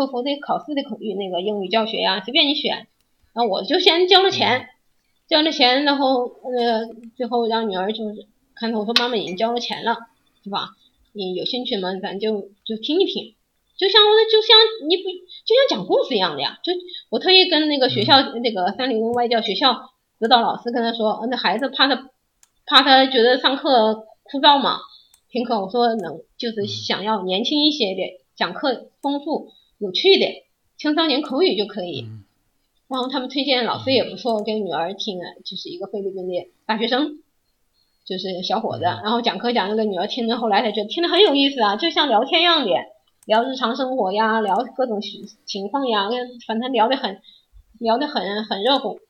托福的考试的口语，那个英语教学呀，随便你选。然后我就先交了钱，交了钱，然后呃，最后让女儿就是看到我说妈妈已经交了钱了，是吧？你有兴趣吗？咱就就听一听，就像我就像你不就像讲故事一样的呀？就我特意跟那个学校那个三零外教学校指导老师跟他说，那孩子怕他怕他觉得上课枯燥嘛，听课我说能就是想要年轻一些的，讲课丰富有趣的青少年口语就可以。然后他们推荐老师也不错，给女儿听了，就是一个菲律宾的大学生，就是小伙子。然后讲课讲那个女儿听着，后来才觉得听得很有意思啊，就像聊天一样的，聊日常生活呀，聊各种情况呀，反正聊得很，聊得很很热乎。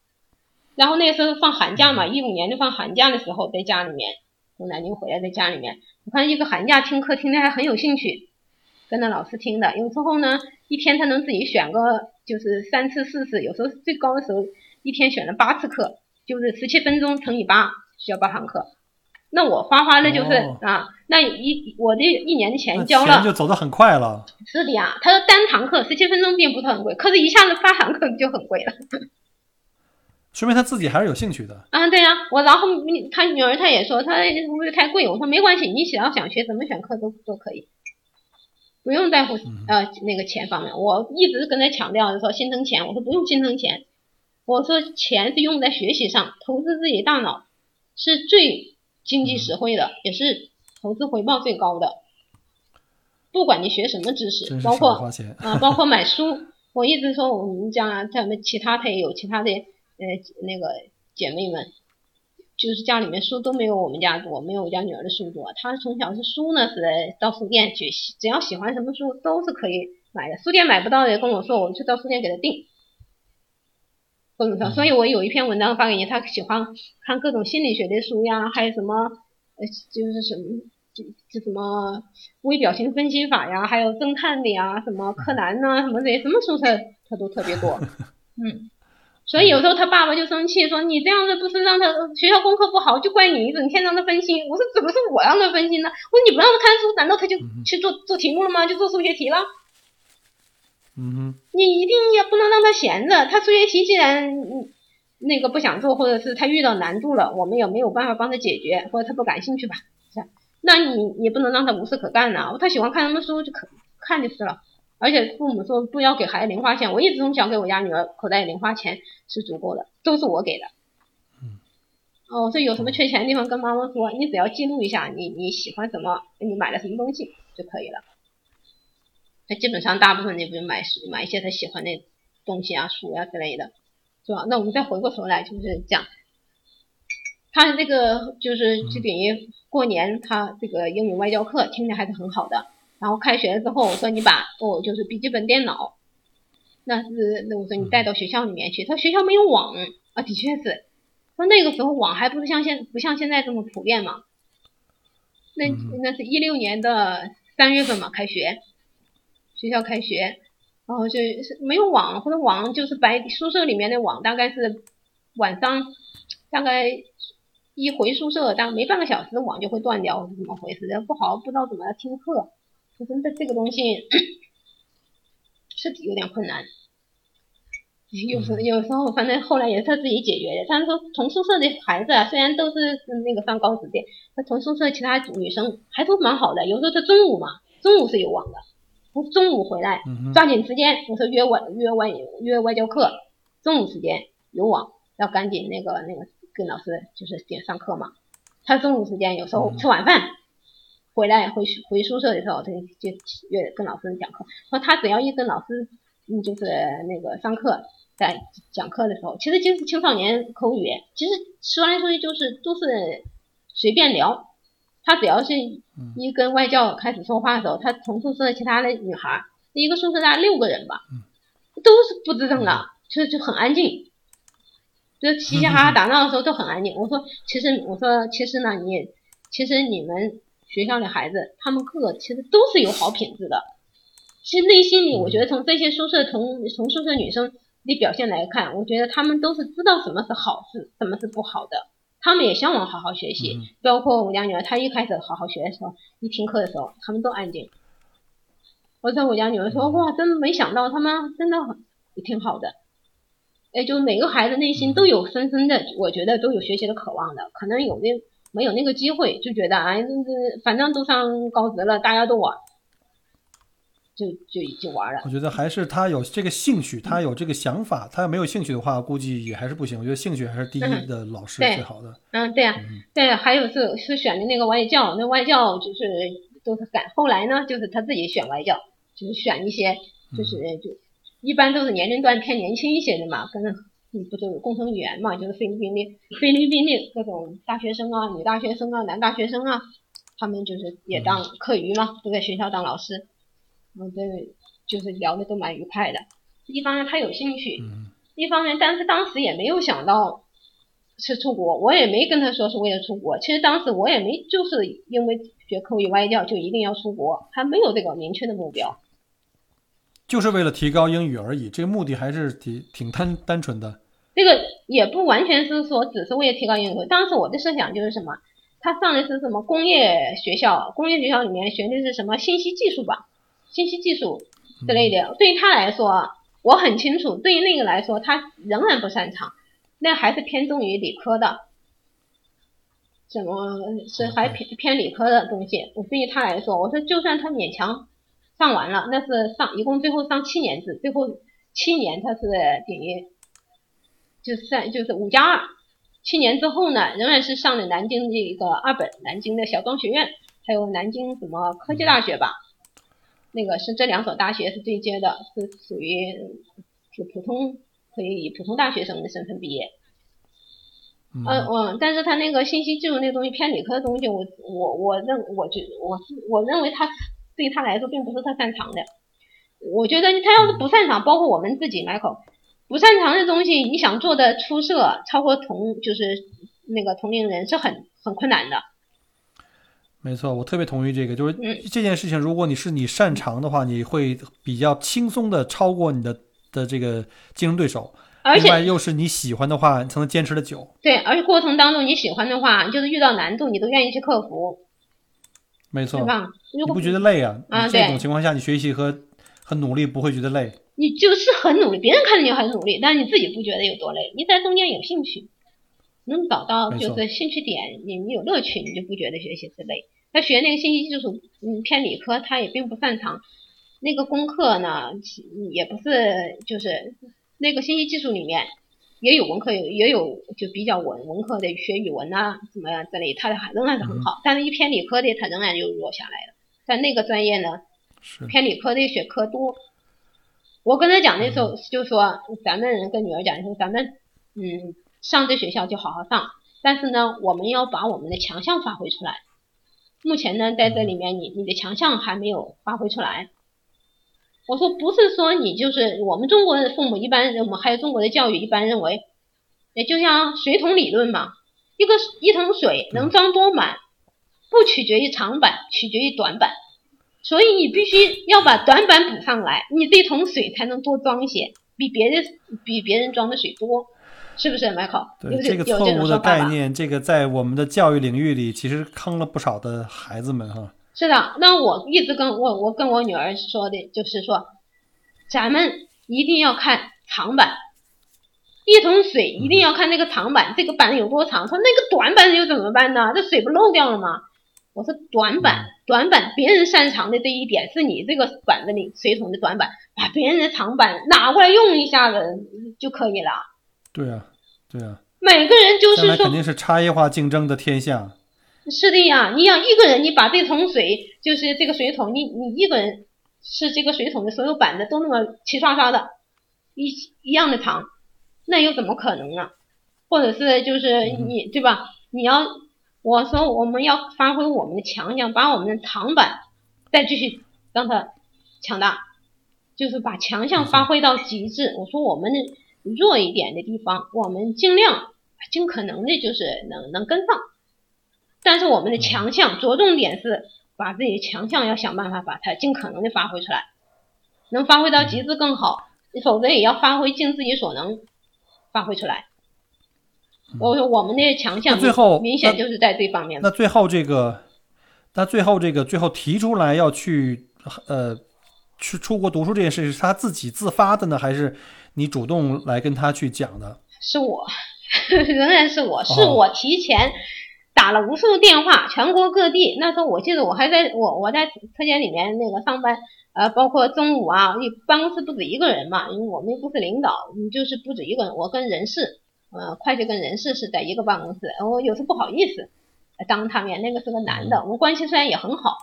然后那时候放寒假嘛，一五年就放寒假的时候，在家里面从南京回来，在家里面，我看一个寒假听课听得还很有兴趣，跟着老师听的。有时候呢，一天他能自己选个。就是三次四次，有时候最高的时候一天选了八次课，就是十七分钟乘以八，需要八堂课。那我花花的就是啊，那一我这一年的钱交了，钱就走得很快了。是的呀，他说单堂课十七分钟并不是很贵，可是一下子八堂课就很贵了。说明他自己还是有兴趣的啊。对呀，我然后他女儿她也说他不会太贵，我说没关系，你只要想学怎么选课都都可以。不用在乎呃那个钱方面，我一直跟他强调说心疼钱，我说不用心疼钱，我说钱是用在学习上，投资自己大脑是最经济实惠的，也是投资回报最高的。不管你学什么知识，包括啊包括买书，我一直说我们家咱们其他他也有其他的呃那个姐妹们。就是家里面书都没有我们家多，没有我家女儿的书多。她从小是书呢是到书店去，只要喜欢什么书都是可以买的。书店买不到的跟我说，我去到书店给她订。各种书，所以我有一篇文章发给你，她喜欢看各种心理学的书呀，还有什么呃就是什么就就什么微表情分析法呀，还有侦探的呀，什么柯南呐，什么这些什么书她她都特别多，嗯。所以有时候他爸爸就生气，说你这样子不是让他学校功课不好，就怪你整天让他分心。我说怎么是我让他分心呢？我说你不让他看书，难道他就去做做题目了吗？就做数学题了？嗯哼。你一定也不能让他闲着。他数学题既然那个不想做，或者是他遇到难度了，我们也没有办法帮他解决，或者他不感兴趣吧？是，那你也不能让他无事可干呢。他喜欢看什么书就可看就是了。而且父母说不要给孩子零花钱，我一直从小给我家女儿口袋零花钱是足够的，都是我给的。嗯。哦，所以有什么缺钱的地方跟妈妈说，你只要记录一下你你喜欢什么，你买了什么东西就可以了。他基本上大部分你不用买书，买一些他喜欢的东西啊，书啊之类的，是吧？那我们再回过头来就是讲，他这个就是就等于过年他这个英语外教课听着还是很好的。然后开学了之后，我说你把哦，就是笔记本电脑，那是那我说你带到学校里面去。他说学校没有网啊，的确是。说那个时候网还不是像现不像现在这么普遍嘛？那那是一六年的三月份嘛，开学，学校开学，然后就是没有网，或者网就是白宿舍里面的网，大概是晚上大概一回宿舍，大概没半个小时网就会断掉，是怎么回事？不好不知道怎么听课。真的这个东西是有点困难，有时有时候反正后来也是他自己解决的。他说同宿舍的孩子啊，虽然都是那个上高职的，他同宿舍其他女生还都蛮好的。有时候他中午嘛，中午是有网的，中午回来抓紧时间，我说约外约外约外教课，中午时间有网，要赶紧那个那个跟老师就是点上课嘛。他中午时间有时候吃晚饭。回来回回宿舍的时候，他就就约跟老师讲课。说他只要一跟老师，嗯，就是那个上课在讲课的时候，其实就是青少年口语，其实说来说去就是都是随便聊。他只要是一跟外教开始说话的时候，他同宿舍其他的女孩，一个宿舍大概六个人吧，都是不吱声的，就就很安静，就嘻嘻哈哈打闹的时候都很安静。我说其实我说其实呢，你其实你们。学校的孩子，他们个个其实都是有好品质的。其实内心里，我觉得从这些宿舍同从宿舍女生的表现来看，我觉得他们都是知道什么是好事，什么是不好的。他们也向往好好学习。包括我家女儿，她一开始好好学的时候，一听课的时候，他们都安静。我在我家女儿说，哇，真没想到他们真的很也挺好的。哎，就每个孩子内心都有深深的，我觉得都有学习的渴望的，可能有的没有那个机会，就觉得哎，这这反正都上高职了，大家都玩，就就就玩了。我觉得还是他有这个兴趣，他有这个想法。他要没有兴趣的话，估计也还是不行。我觉得兴趣还是第一的老师最好的。嗯，对呀、对，还有是是选的那个外教，那外教就是都是赶，后来呢，就是他自己选外教，就是选一些就是就一般都是年龄段偏年轻一些的嘛，跟嗯不都有共同语言嘛，就是菲律宾的菲律宾的各种大学生啊、女大学生啊、男大学生啊，他们就是也当课余嘛，都在学校当老师，嗯，这就是聊的都蛮愉快的。一方面他有兴趣，嗯一方面，但是当时也没有想到是出国，我也没跟他说是为了出国。其实当时我也没就是因为学口语外教就一定要出国，还没有这个明确的目标。就是为了提高英语而已，这个目的还是挺挺单单纯的。这个也不完全是说只是为了提高英语。当时我的设想就是什么，他上的是什么工业学校，工业学校里面学的是什么信息技术吧，信息技术之类的。对于他来说，我很清楚，对于那个来说，他仍然不擅长，那还是偏重于理科的。什么是还偏偏理科的东西？我对于他来说，我说就算他勉强上完了，那是上一共最后上七年制，最后七年他是等于就是算就是五加二，七年之后呢，仍然是上的南京的一个二本，南京的小庄学院，还有南京什么科技大学吧，那个是这两所大学是对接的，是属于就普通可以以普通大学生的身份毕业。嗯嗯嗯，但是他那个信息技术那东西偏理科的东西，我我我认我觉我是我认为他对于他来说并不是他擅长的。我觉得他要是不擅长，包括我们自己 Michael 不擅长的东西，你想做的出色，超过同就是那个同龄人是很很困难的。没错，我特别同意这个，就是嗯这件事情，如果你是你擅长的话，你会比较轻松的超过你的的这个竞争对手。而另外且又是你喜欢的话，你才能坚持的久。对，而且过程当中你喜欢的话，就是遇到难度你都愿意去克服，没错，对吧？如果你不觉得累啊？啊这种情况下，你学习和和努力不会觉得累。你就是很努力，别人看着你很努力，但是你自己不觉得有多累，你在中间有兴趣，能找到就是兴趣点，你你有乐趣，你就不觉得学习是累。他学那个信息技术，嗯，偏理科，他也并不擅长。那个功课呢，其也不是就是那个信息技术里面也有文科，有也有就比较文文科的学语文啊怎么样之类，他还仍然是很好。但是一偏理科的，他仍然就弱下来了。但那个专业呢，偏理科的学科多。我跟他讲的时候就说，咱们跟女儿讲的时候，咱们嗯上这学校就好好上，但是呢，我们要把我们的强项发挥出来。目前呢，在这里面你你的强项还没有发挥出来。我说不是说你就是我们中国的父母一般，我们还有中国的教育一般认为，也就像水桶理论嘛，一个一桶水能装多满，不取决于长板，取决于短板。所以你必须要把短板补上来，你这桶水才能多装些，比别人比别人装的水多，是不是，Michael？对有这个错误的？概念，这个在我们的教育领域里，其实坑了不少的孩子们哈。是的，那我一直跟我我跟我女儿说的就是说，咱们一定要看长板，一桶水一定要看那个长板，这个板有多长。说那个短板又怎么办呢？这水不漏掉了吗？我说短板，短板别人擅长的这一点是你这个板子里水桶的短板，把别人的长板拿过来用一下子就可以了。对啊，对啊，每个人就是说肯定是差异化竞争的天下。是的呀，你要一个人，你把这桶水，就是这个水桶，你你一个人是这个水桶的所有板子都那么齐刷刷的，一一样的长，那又怎么可能呢？或者是就是你对吧？你要我说我们要发挥我们的强项，把我们的长板再继续让它强大，就是把强项发挥到极致。我说我们的弱一点的地方，我们尽量尽可能的就是能能跟上。但是我们的强项着重点是把自己的强项要想办法把它尽可能的发挥出来，能发挥到极致更好，否则也要发挥尽自己所能发挥出来。我说我们的强项那最后明显就是在这方面。那最后这个，那最后这个最后提出来要去呃去出国读书这件事是他自己自发的呢，还是你主动来跟他去讲的？是我，仍然是我，是我提前打了无数电话，全国各地。那时候我记得我还在我我在车间里面那个上班，呃，包括中午啊，你办公室不止一个人嘛，因为我们又不是领导，你就是不止一个人。我跟人事，呃，会计跟人事是在一个办公室，我有时不好意思当他面，那个是个男的，我们关系虽然也很好，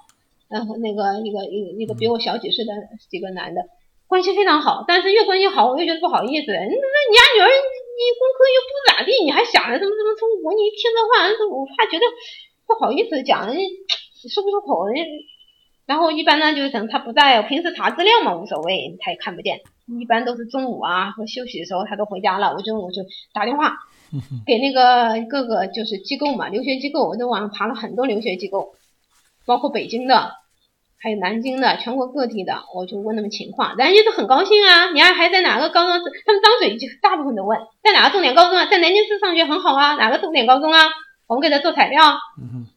然后那个一个一一个比我小几岁的几个男的。关系非常好，但是越关系好，我越觉得不好意思。那那你家女儿，你功课又不咋地，你还想着怎么怎么出国？你一听这话，我怕觉得不好意思讲，说不出口。然后一般呢，就是等他不在，平时查资料嘛无所谓，他也看不见。一般都是中午啊或休息的时候，他都回家了，我就我就打电话给那个各个就是机构嘛，留学机构，我在网上查了很多留学机构，包括北京的。还有南京的，全国各地的，我就问他们情况，人家都很高兴啊。你还还在哪个高中？他们张嘴就大部分都问，在哪个重点高中啊？在南京市上学很好啊，哪个重点高中啊？我们给他做材料。嗯哼。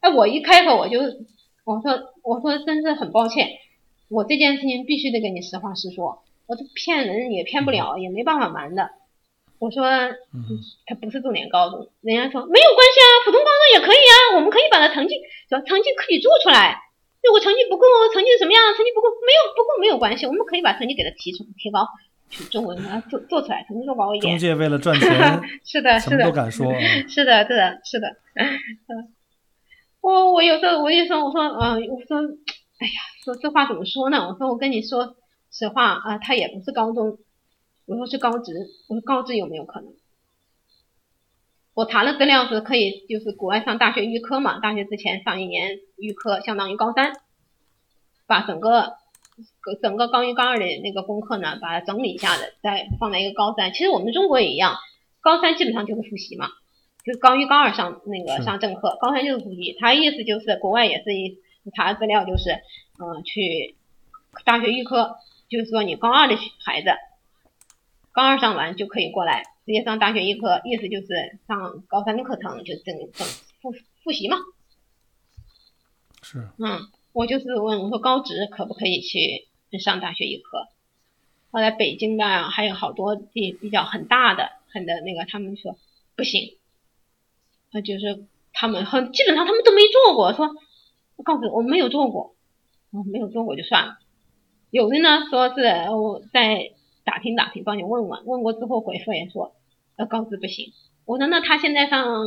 哎，我一开口我就我说我说真是很抱歉，我这件事情必须得跟你实话实说，我这骗人也骗不了，也没办法瞒的。我说，他不是重点高中，人家说没有关系啊，普通高中也可以啊，我们可以把他成绩，成绩可以做出来。如果成绩不够，成绩怎么样？成绩不够，没有不够没有关系，我们可以把成绩给他提出提高，去中文啊做做出来，成绩做高一点。中介为了赚钱，是的，是的，都敢说。是的，是的，是的。嗯，我我有时候我就说，我说，嗯，我说，哎呀，说这话怎么说呢？我说我跟你说实话啊，他也不是高中，我说是高职，我说高职有没有可能？我查了资料是可以，就是国外上大学预科嘛，大学之前上一年预科，相当于高三，把整个整个高一高二的那个功课呢，把它整理一下子，再放在一个高三。其实我们中国也一样，高三基本上就是复习嘛，就是高一高二上那个上正课，高三就是复习。他意思就是国外也是一查资料就是，嗯，去大学预科，就是说你高二的孩子，高二上完就可以过来。直接上大学一科，意思就是上高三的课程，就整整复复习嘛。是。嗯，我就是问我说高职可不可以去上大学一科？后来北京的还有好多比比较很大的很的那个，他们说不行。那就是他们很基本上他们都没做过，说我告诉我没有做过，我没有做过就算了。有的呢说是我在打听打听，帮你问问，问过之后回复也说。呃，高职不行。我说那他现在上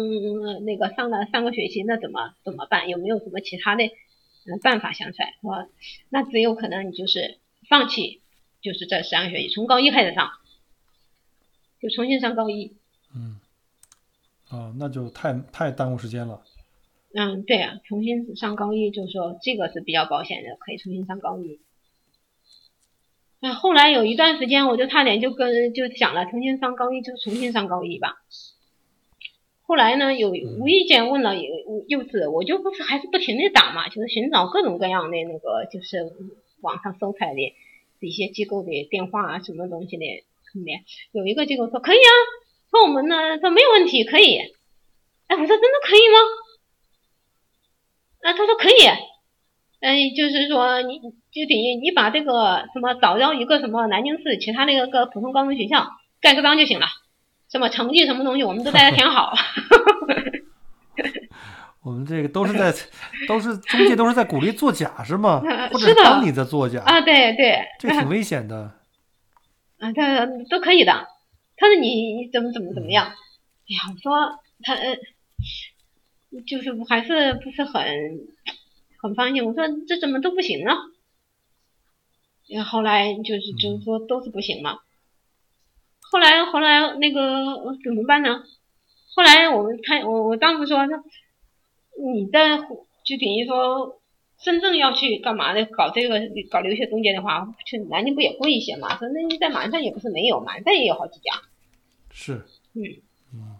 那个上了上个学期，那怎么怎么办？有没有什么其他的嗯办法想出来？说那只有可能你就是放弃，就是这三个学期从高一开始上，就重新上高一。嗯。哦，那就太太耽误时间了。嗯，对啊，重新上高一，就是说这个是比较保险的，可以重新上高一。哎，后来有一段时间，我就差点就跟就想了，重新上高一就重新上高一吧。后来呢，有无意间问了幼幼稚，我就不是还是不停的打嘛，就是寻找各种各样的那个，就是网上搜出来的一些机构的电话啊，什么东西的。有一个机构说可以啊，说我们呢说没有问题，可以。哎，我说真的可以吗？啊，他说可以。嗯，就是说，你就等于你把这个什么找到一个什么南京市其他那个个普通高中学校盖个章就行了，什么成绩什么东西我们都在填好。我们这个都是在，都是中介都是在鼓励作假是吗？或者帮你在作假啊？对对，这挺危险的。啊，他都可以的。他说你怎么怎么怎么样？哎呀，我说他就是还是不是很。很放心，我说这怎么都不行呢？后来就是就是说都是不行嘛。后来后来那个怎么办呢？后来我们看我我丈夫说说你在就等于说真正要去干嘛的搞这个搞留学中介的话，去南京不也贵一些嘛？说那你在马山也不是没有，马山也有好几家。是。嗯。嗯。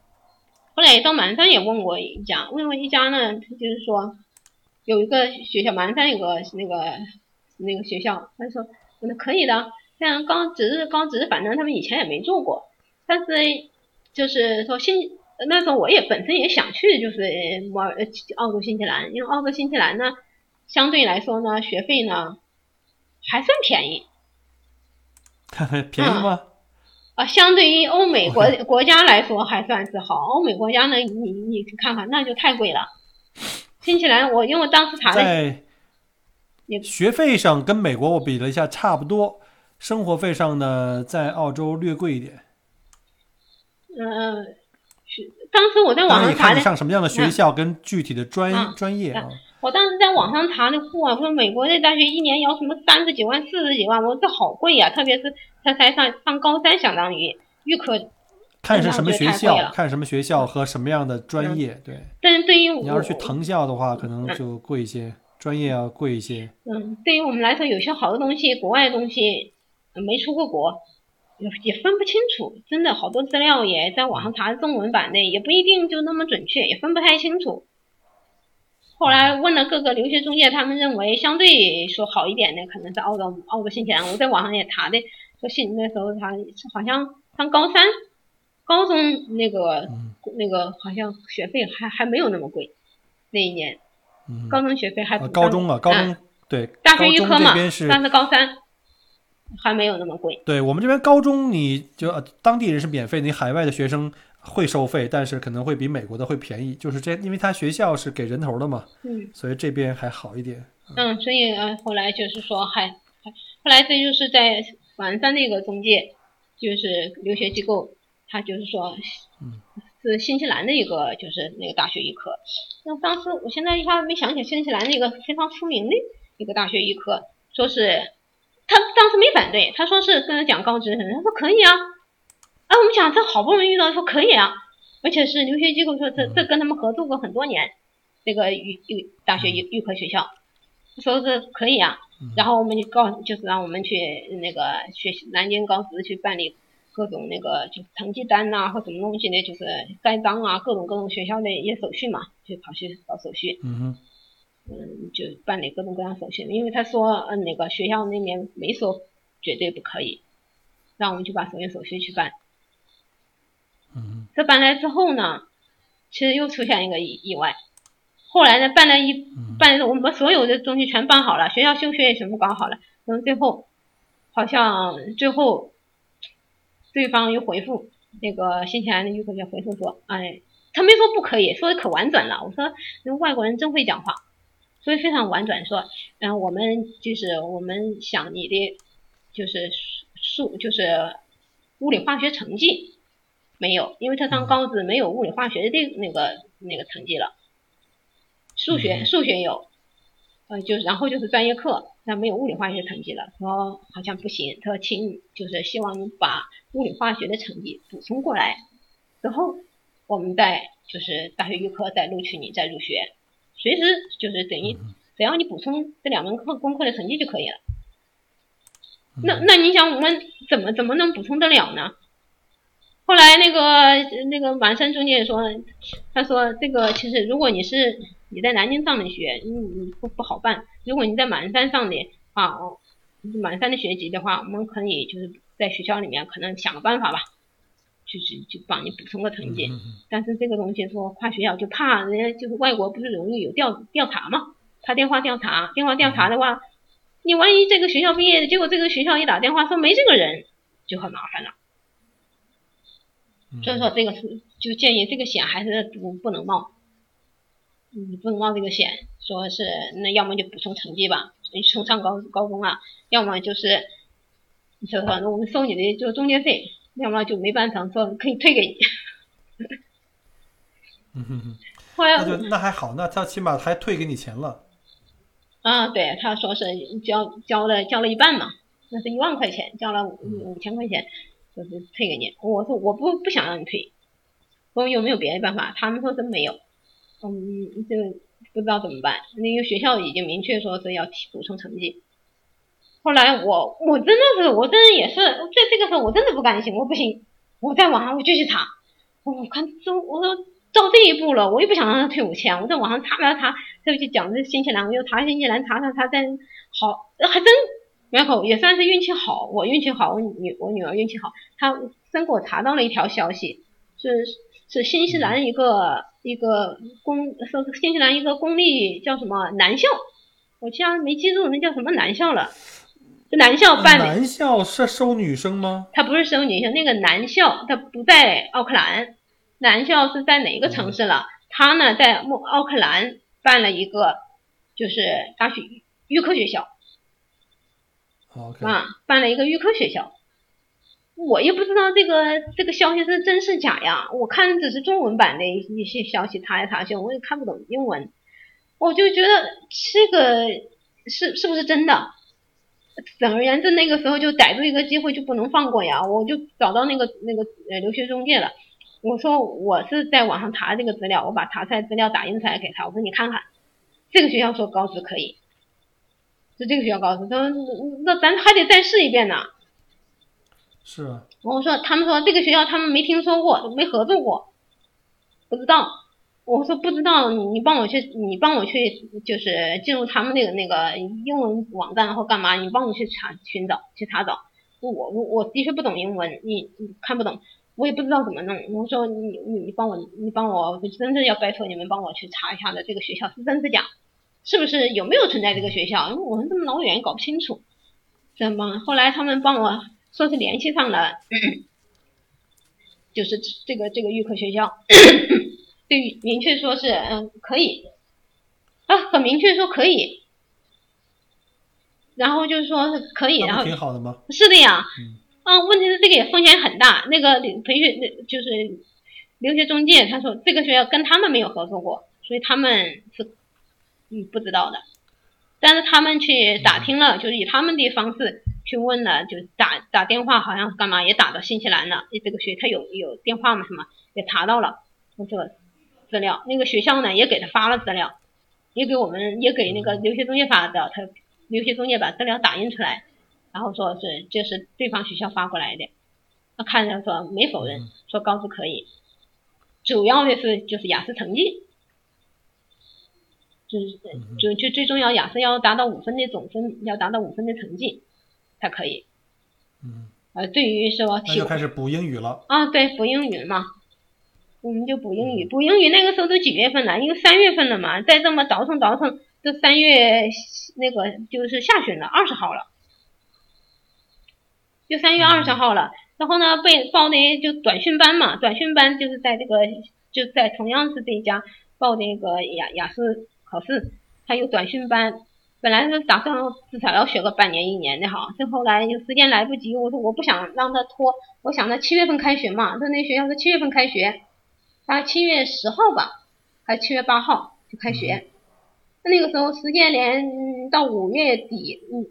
后来到马山也问过一家，问过一家呢，他就是说。有一个学校，马鞍山有个那个那个学校，他说那可以的，像高职高职，反正他们以前也没做过，但是就是说新那时候我也本身也想去，就是玩澳洲新西兰，因为澳洲新西兰呢相对来说呢学费呢还算便宜 便宜吗？啊，相对于欧美国国家来说还算是好。欧美国家呢，你你看看，那就太贵了。新西兰，我因为当时查了，在学费上跟美国我比了一下，差不多。生活费上呢，在澳洲略贵一点。嗯，是当时我在网上查的。你上什么样的学校跟具体的专专业啊？我当时在网上查的货，我说美国的大学一年要什么三十几万、四十几万，我说这好贵呀！特别是他才上上高三，相当于预科。看是什么学校，看什么学校和什么样的专业，对。但是对于你要是去藤校的话，可能就贵一些，专业要贵一些。嗯，对于我们来说，有些好的东西，国外的东西没出过国，也分不清楚。真的好多资料也在网上查中文版的，也不一定就那么准确，也分不太清楚。后来问了各个留学中介，他们认为相对说好一点的，可能是澳洲、澳洲、新西兰。我在网上也查的，说新那时候他好像上高三。高中那个那个好像学费还还没有那么贵，那一年，高中学费还高中啊，高中对，大学预科嘛，但是高三还没有那么贵。对我们这边高中你就当地人是免费，你海外的学生会收费，但是可能会比美国的会便宜，就是这，因为他学校是给人头的嘛，嗯，所以这边还好一点。嗯，所以呃后来就是说还还后来这就是在晚上那个中介，就是留学机构。他就是说，是新西兰的一个，就是那个大学医科。那当时我现在一下子没想起新西兰那个非常出名的一个大学医科，说是他当时没反对，他说是跟他讲高职，他说可以啊。啊，我们讲这好不容易遇到，说可以啊，而且是留学机构说这这跟他们合作过很多年，这个预预大学预预科学校，说是可以啊。然后我们就告，就是让我们去那个学南京高职去办理。各种那个就是成绩单呐，或什么东西呢，就是盖章啊，各种各种学校的一些手续嘛，就跑去搞手续。嗯哼。嗯，就办理各种各样手续，因为他说，嗯，那个学校那边没说绝对不可以，让我们去把所有手续去办。嗯。这办来之后呢，其实又出现一个意意外。后来呢，办了一办，我们所有的东西全办好了，学校休学也全部搞好了，然后最后好像最后。对方又回复那个新西兰的预科学回复说：“哎，他没说不可以，说的可婉转了。我说，那外国人真会讲话，所以非常婉转说，嗯，我们就是我们想你的就是数就是物理化学成绩没有，因为他上高职没有物理化学的那个那个成绩了，数学数学有，呃，就然后就是专业课。”那没有物理化学成绩了，说好像不行。他说请就是希望你把物理化学的成绩补充过来，之后我们再就是大学预科再录取你再入学，随时就是等于只要你补充这两门课功课的成绩就可以了。那那你想我们怎么怎么能补充得了呢？后来那个那个满山中介说，他说这个其实如果你是你在南京上的学，你你不不好办。如果你在满山上的啊，满山的学籍的话，我们可以就是在学校里面可能想个办法吧，就是就帮你补充个成绩。但是这个东西说跨学校就怕人家就是外国不是容易有调调查嘛，他电话调查，电话调查的话，你万一这个学校毕业，结果这个学校一打电话说没这个人，就很麻烦了。所以说这个是就建议这个险还是不不能冒，你不能冒这个险，说是那要么就补充成绩吧，你冲上高高中啊，要么就是你说那我们收你的就中介费，要么就没办法，说可以退给你。嗯哼哼，后来那就那还好，那他起码还退给你钱了。啊，对，他说是交交了交了一半嘛，那是一万块钱，交了五五千块钱。就是退给你，我说我不不想让你退，我有没有别的办法？他们说真没有，嗯，就不知道怎么办。那个学校已经明确说是要提补充成绩。后来我我真的是我真的也是在这个时候我真的不甘心，我不行，我在网上我继续查，我看这我说到这一步了，我也不想让他退五千，我在网上查查查，这就讲这新西兰，我又查新西兰，查查查，真好，还真。然后也算是运气好，我运气好，我女我女儿运气好，她真给我查到了一条消息，是是新西兰一个一个公说新西兰一个公立叫什么男校，我竟然没记住那叫什么男校了。这男校办的，男校是收女生吗？他不是收女生，那个男校他不在奥克兰，男校是在哪个城市了？他呢在莫奥克兰办了一个，就是大学预科学校。啊，办了一个预科学校，我也不知道这个这个消息是真是假呀。我看只是中文版的一些消息，查来查去，我也看不懂英文，我就觉得这个是是不是真的？总而言之，那个时候就逮住一个机会就不能放过呀，我就找到那个那个呃留学中介了。我说我是在网上查这个资料，我把查出来资料打印出来给他，我说你看看，这个学校说高职可以，是这个学校高职，他说那咱还得再试一遍呢。是啊，我说他们说这个学校他们没听说过，没合作过，不知道。我说不知道，你你帮我去，你帮我去，就是进入他们那个那个英文网站或干嘛，你帮我去查寻找去查找。我我我的确不懂英文，你你看不懂，我也不知道怎么弄。我说你你你帮我你帮我，我真的要拜托你们帮我去查一下的这个学校是真是假，是不是有没有存在这个学校？因为我们这么老远搞不清楚，怎么？后来他们帮我说是联系上了，就是这个这个预科学校。对，明确说是嗯可以，啊，很明确说可以，然后就是说是可以，然后挺好的吗？是的呀，嗯啊，问题是这个也风险很大。那个培训那就是留学中介，他说这个学校跟他们没有合作过，所以他们是嗯不知道的。但是他们去打听了，就是以他们的方式去问了，就打打电话，好像干嘛也打到新西兰了。这个学他有有电话嘛什么也查到了这个资料，那个学校呢也给他发了资料，也给我们也给那个留学中介发的，他留学中介把资料打印出来，然后说是这是对方学校发过来的，他看着说没否认，说高职可以，主要的是就是雅思成绩，就是就就最重要雅思要达到五分的总分，要达到五分的成绩才可以。嗯，呃，对于说那就开始补英语了。啊，对，补英语嘛，我们就补英语，补英语那个时候都几月份了？因为三月份了嘛，再这么倒腾倒腾，都三月那个就是下旬了，二十号了，就三月二十号了。然后呢，被报的就短训班嘛，短训班就是在这个就在同样是这一家报那个雅雅思考试，还有短训班。本来是打算至少要学个半年一年的哈，这后来就时间来不及，我说我不想让他拖，我想他七月份开学嘛，他那学校是七月份开学，他七月十号吧，还七月八号就开学，那那个时候时间连嗯到五月底，嗯，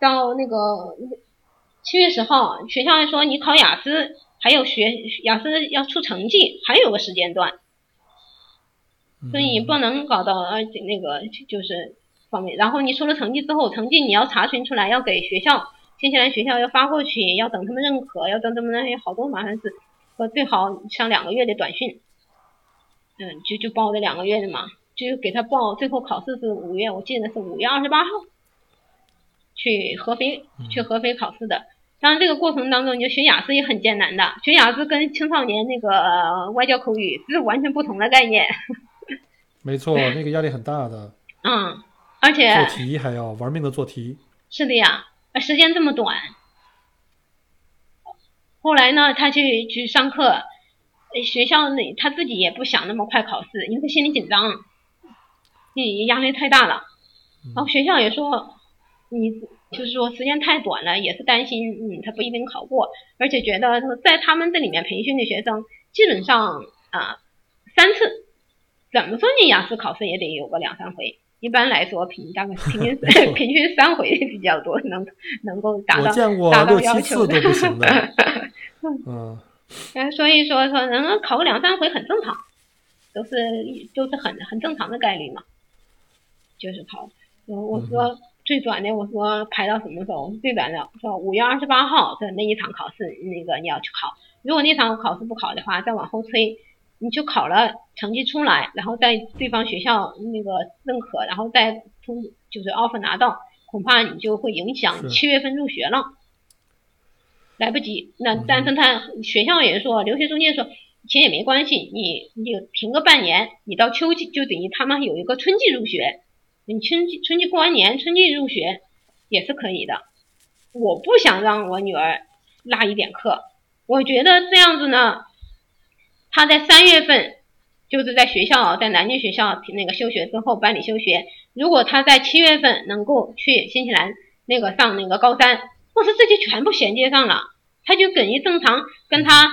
到那个七月十号，学校还说你考雅思还有学雅思要出成绩，还有个时间段，所以不能搞到呃那个就是。方面，然后你出了成绩之后，成绩你要查询出来，要给学校，新西兰学校要发过去，要等他们认可，要等他们那些好多麻烦事，我最好上两个月的短训，嗯，就就报这两个月的嘛，就给他报，最后考试是五月，我记得是五月二十八号，去合肥去合肥考试的。当然这个过程当中，你就学雅思也很艰难的，学雅思跟青少年那个、呃、外教口语是完全不同的概念。没错，那个压力很大的。嗯。而且做题还要玩命的做题，是的呀，时间这么短。后来呢，他去去上课，学校那他自己也不想那么快考试，因为他心里紧张，你压力太大了。然后学校也说，你就是说时间太短了，也是担心，嗯，他不一定考过，而且觉得在他们这里面培训的学生，基本上啊三次，怎么说你雅思考试也得有个两三回。一般来说，平大概平均 平均三回比较多，能能够达到我见过达到要求次都不行的。嗯，呃，所以说说能够考个两三回很正常，都是都是很很正常的概率嘛。就是考，我我说最短的，我说排到什么时候？最短的说五月二十八号的那一场考试，那个你要去考。如果那场考试不考的话，再往后推。你就考了，成绩出来，然后在对方学校那个认可，然后再通就是 offer 拿到，恐怕你就会影响是七月份入学了，来不及。那但是他学校也说，留学中介说，其实也没关系，你你停个半年，你到秋季就等于他们有一个春季入学，你春季春季过完年，春季入学也是可以的。我不想让我女儿落一点课，我觉得这样子呢，她在三月份就是在学校在南京学校那个休学之后办理休学，如果他在七月份能够去新西兰那个上那个高三，我说这就全部衔接上了，他就等于正常跟他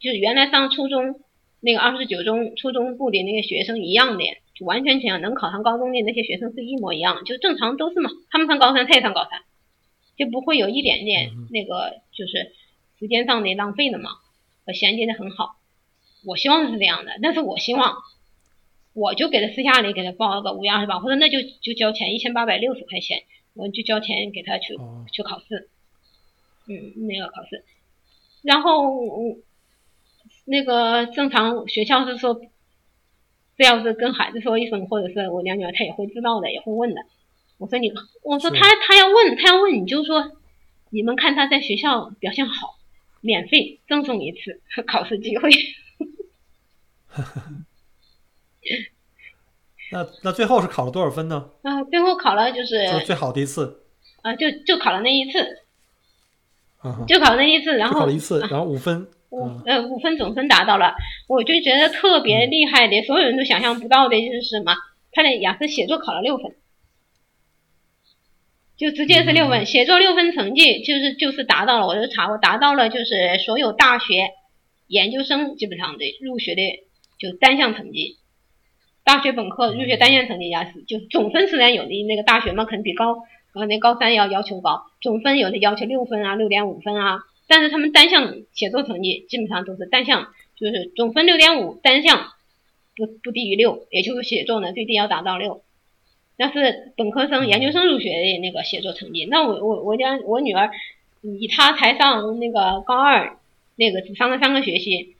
就是原来上初中那个二十九中初中部的那个学生一样的。就完全全能考上高中的那些学生是一模一样，就正常都是嘛。他们上高三，他也上高三，就不会有一点点那个就是时间上的浪费的嘛。和衔接的很好，我希望是这样的。但是我希望，我就给他私下里给他报了个五月二十八，或者那就就交钱一千八百六十块钱，我就交钱给他去去考试，嗯，那个考试，然后那个正常学校是说。这要是跟孩子说一声，或者是我两女儿，她也会知道的，也会问的。我说你，我说他他要问，他要问你就说，你们看他在学校表现好，免费赠送一次 考试机会。那那最后是考了多少分呢？啊，最后考了就是最好的一次。啊，就就考了那一次。啊就考了那一次，然后考了一次，然后五分。五呃五分总分达到了，我就觉得特别厉害的，所有人都想象不到的就是什么？他的雅思写作考了六分，就直接是六分，写作六分成绩就是就是达到了，我就查我达到了，就是所有大学研究生基本上的入学的就单项成绩，大学本科入学单项成绩雅思就总分虽然有的那个大学嘛，可能比高呃那高三要要求高，总分有的要求六分啊，六点五分啊。但是他们单项写作成绩基本上都是单项，就是总分六点五，单项不不低于六，也就是写作呢最低要达到六。那是本科生、研究生入学的那个写作成绩。那我我我家我女儿，以她才上那个高二，那个只上了三个学期，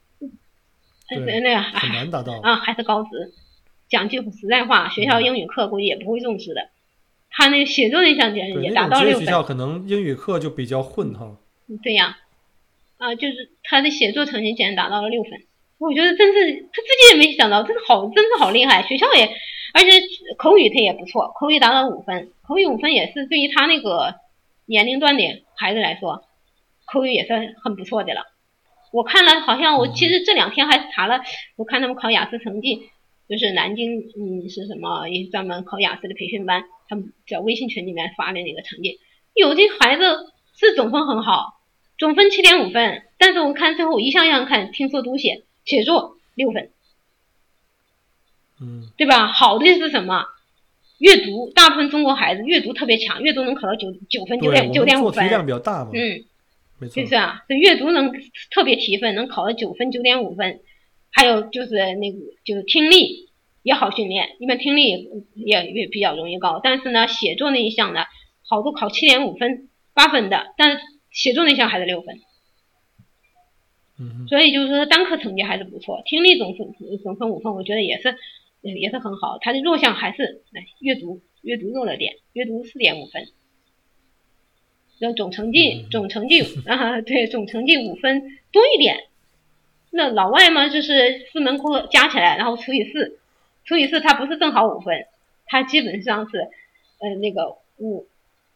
那个很难达到啊，还是高职。讲句实在话，学校英语课估计也不会重视的。他那个写作那项也也达到六分。学校可能英语课就比较混哈。对呀，啊，就是他的写作成绩竟然达到了六分，我觉得真是他自己也没想到，真的好，真是好厉害。学校也，而且口语他也不错，口语达到五分，口语五分也是对于他那个年龄段的孩子来说，口语也算很不错的了。我看了，好像我其实这两天还查了，我看他们考雅思成绩，就是南京嗯是什么一专门考雅思的培训班，他们在微信群里面发的那个成绩，有的孩子是总分很好。总分七点五分，但是我看最后一项项看，听说读写写作六分，嗯，对吧？好的是什么？阅读，大部分中国孩子阅读特别强，阅读能考到九九分，九点九点五分。题量比较大嘛。嗯，没错。就是啊，这阅读能特别提分，能考到九分九点五分。还有就是那个就是听力也好训练，一般听力也也比较容易高。但是呢，写作那一项呢，好多考七点五分、八分的，但是。写作那项还是六分，嗯，所以就是说单科成绩还是不错，听力总分总分五分，我觉得也是也是很好。他的弱项还是阅读，阅读弱了点，阅读四点五分，总成绩总成绩啊对总成绩五分多一点。那老外嘛，就是四门课加起来，然后除以四，除以四，它不是正好五分，它基本上是呃那个五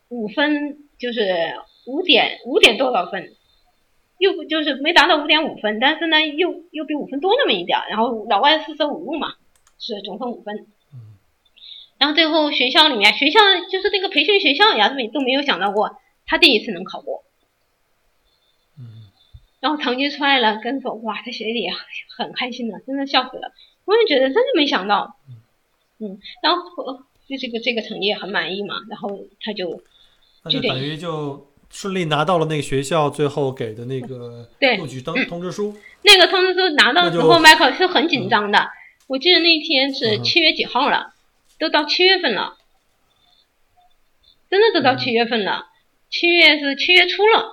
五分就是。五点五点多少分，又不就是没达到五点五分，但是呢，又又比五分多那么一点然后老外四舍五入嘛，是总分五分。然后最后学校里面，学校就是那个培训学校呀，都没都没有想到过他第一次能考过。然后成绩出来了，跟说哇，在学里很开心的，真的笑死了。我也觉得真的没想到。嗯。然后对这个这个成绩也很满意嘛，然后他就就等于就。顺利拿到了那个学校最后给的那个 录取通通知书。那个通知书拿到之后，，Michael 是很紧张的。我记得那天是七月几号了，都到七月份了，真的都到七月份了。七月是七月初了，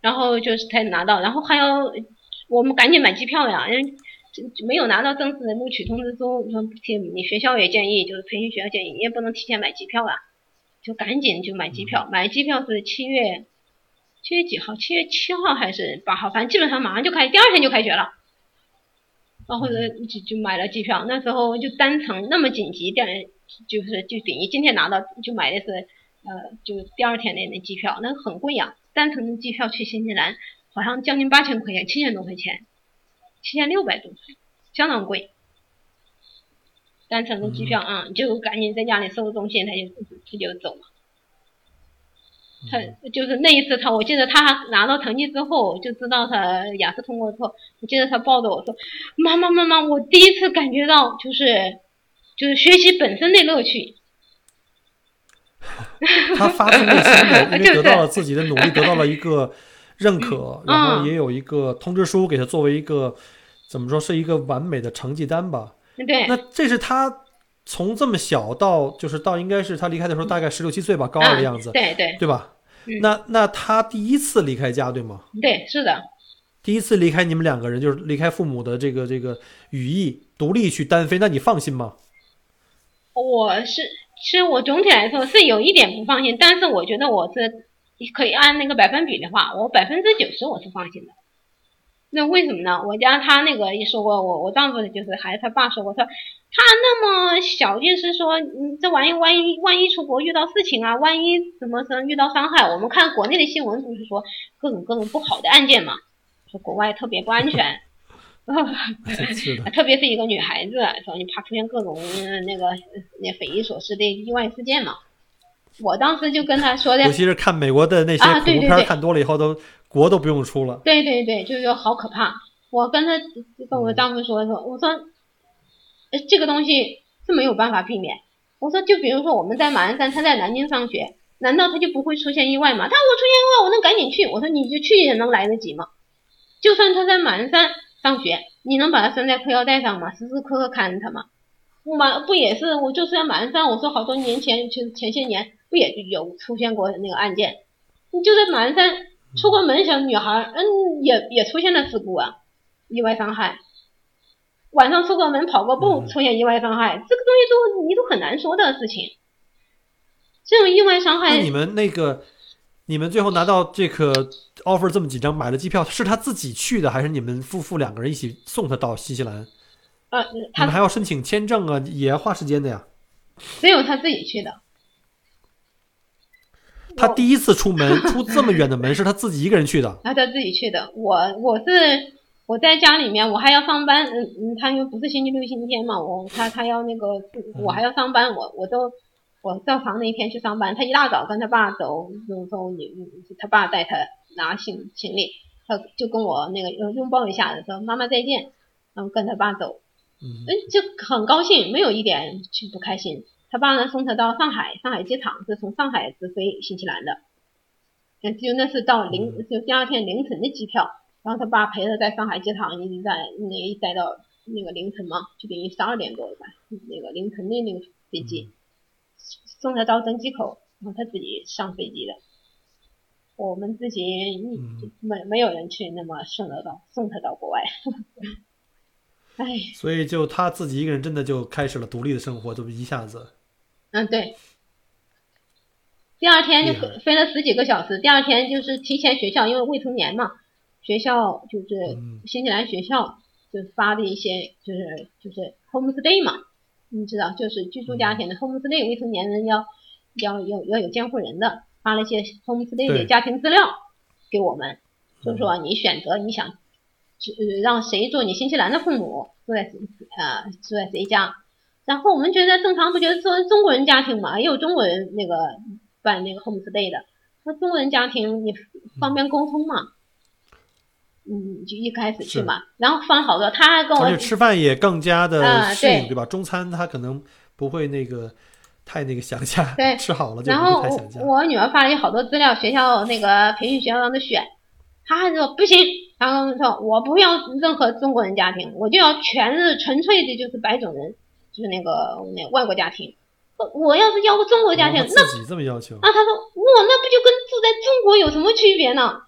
然后就是才拿到，然后还要我们赶紧买机票呀，因为没有拿到正式的录取通知书。说你学校也建议，就是培训学校建议，你也不能提前买机票啊，就赶紧就买机票。买机票是七月。七月几号？七月七号还是八号？反正基本上马上就开，第二天就开学了。然后，就就买了机票。那时候就单程那么紧急，电就是就等于今天拿到，就买的是呃，就第二天的那机票，那很贵呀，单程的机票去新西兰好像将近八千块钱，七千多块钱，七千六百多，相当贵。单程的机票啊，你就赶紧在家里收拾东西，他就他就走了。他就是那一次，他我记得他拿到成绩之后，就知道他雅思通过之后，我记得他抱着我说：“妈妈妈妈，我第一次感觉到就是就是学习本身的乐趣。”他发自内心的，因为得到了自己的努力，得到了一个认可，然后也有一个通知书给他作为一个怎么说是一个完美的成绩单吧。对。那这是他。从这么小到就是到应该是他离开的时候大概十六七岁吧，高二的样子，对对，对吧？那那他第一次离开家，对吗？对，是的。第一次离开你们两个人，就是离开父母的这个这个羽翼，独立去单飞，那你放心吗？我是，其其实我总体来说是有一点不放心，但是我觉得我是可以按那个百分比的话，我百分之九十我是放心的。那为什么呢？我家他那个也说过，我我丈夫就是孩子他爸说过，说他那么小，就是说，嗯，这玩意万一万一出国遇到事情啊，万一什么什么遇到伤害，我们看国内的新闻不是说各种各种不好的案件嘛，说国外特别不安全，特别是一个女孩子，说你怕出现各种那个那匪夷所思的意外事件嘛。我当时就跟他说的，尤其是看美国的那些恐怖片看多了以后都。国都不用出了，对对对，就是说好可怕。我跟他跟我丈夫说说，我说，呃，这个东西是没有办法避免。我说，就比如说我们在马鞍山，他在南京上学，难道他就不会出现意外吗？他说我出现意外，我能赶紧去。我说你就去也能来得及吗？就算他在马鞍山上学，你能把他拴在裤腰带上吗？时时刻刻看着他吗？马不也是？我就是在马鞍山，我说好多年前，前前些年不也有出现过那个案件？你就在马鞍山。出过门小女孩，嗯，也也出现了事故啊，意外伤害。晚上出个门跑个步，出现意外伤害，这个东西都你都很难说的事情。这种意外伤害，你们那个，你们最后拿到这个 offer 这么几张，买了机票，是他自己去的，还是你们夫妇两个人一起送他到新西兰？呃，你们还要申请签证啊，也要花时间的呀。只有他自己去的。他第一次出门，出这么远的门，是他自己一个人去的。他 他自己去的。我我是我在家里面，我还要上班。嗯嗯，他因为不是星期六、星期天嘛，我他他要那个，我还要上班。我我都我照常那一天去上班。他一大早跟他爸走，就说你他爸带他拿行行李，他就跟我那个拥抱一下子，说妈妈再见，然后跟他爸走。嗯，就很高兴，没有一点去不开心。他爸呢送他到上海，上海机场是从上海直飞新西兰的，就那是到凌就第二天凌晨的机票，然后他爸陪他在上海机场一直在那一待到那个凌晨嘛，就等于十二点多吧，那个凌晨的那个飞机送他到登机口，然后他自己上飞机的，我们自己没没有人去那么送得到送他到国外。哎，所以就他自己一个人，真的就开始了独立的生活，就一下子。嗯，对。第二天就飞了十几个小时。第二天就是提前学校，因为未成年嘛，学校就是新西兰学校就发的一些就是就是 homestay 嘛，你知道，就是居住家庭的 homestay，未成年人要要要要有监护人的，发了一些 homestay 的家庭资料给我们，就说你选择你想，让谁做你新西兰的父母，住在呃住在谁家。然后我们觉得正常，不觉得作为中国人家庭嘛，也有中国人那个办那个 homestay 的。那中国人家庭你方便沟通嘛，嗯，就一开始去嘛，然后放好多，他还跟我，而且吃饭也更加的适应，对吧？中餐他可能不会那个太那个想家，对，吃好了就然后我女儿发了好多资料，学校那个培训学校让她选，她还说不行，然后说我不要任何中国人家庭，我就要全是纯粹的就是白种人。就是那个那外国家庭，我要是要个中国家庭，那自己这么要求？啊，他说我那不就跟住在中国有什么区别呢？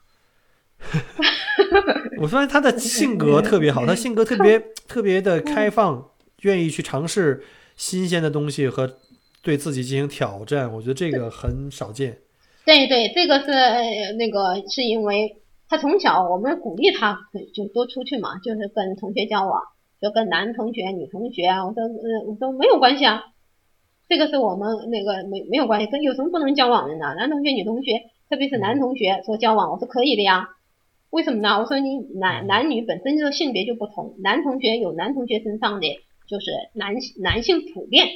我发现他的性格特别好，他性格特别 特别的开放，愿意去尝试新鲜的东西和对自己进行挑战。我觉得这个很少见。对对，这个是那个是因为他从小我们鼓励他就多出去嘛，就是跟同学交往。就跟男同学、女同学啊，我说，呃，我说没有关系啊，这个是我们那个没没有关系，跟有什么不能交往的呢？男同学、女同学，特别是男同学说交往，我说可以的呀。为什么呢？我说你男男女本身就是性别就不同，男同学有男同学身上的就是男男性普遍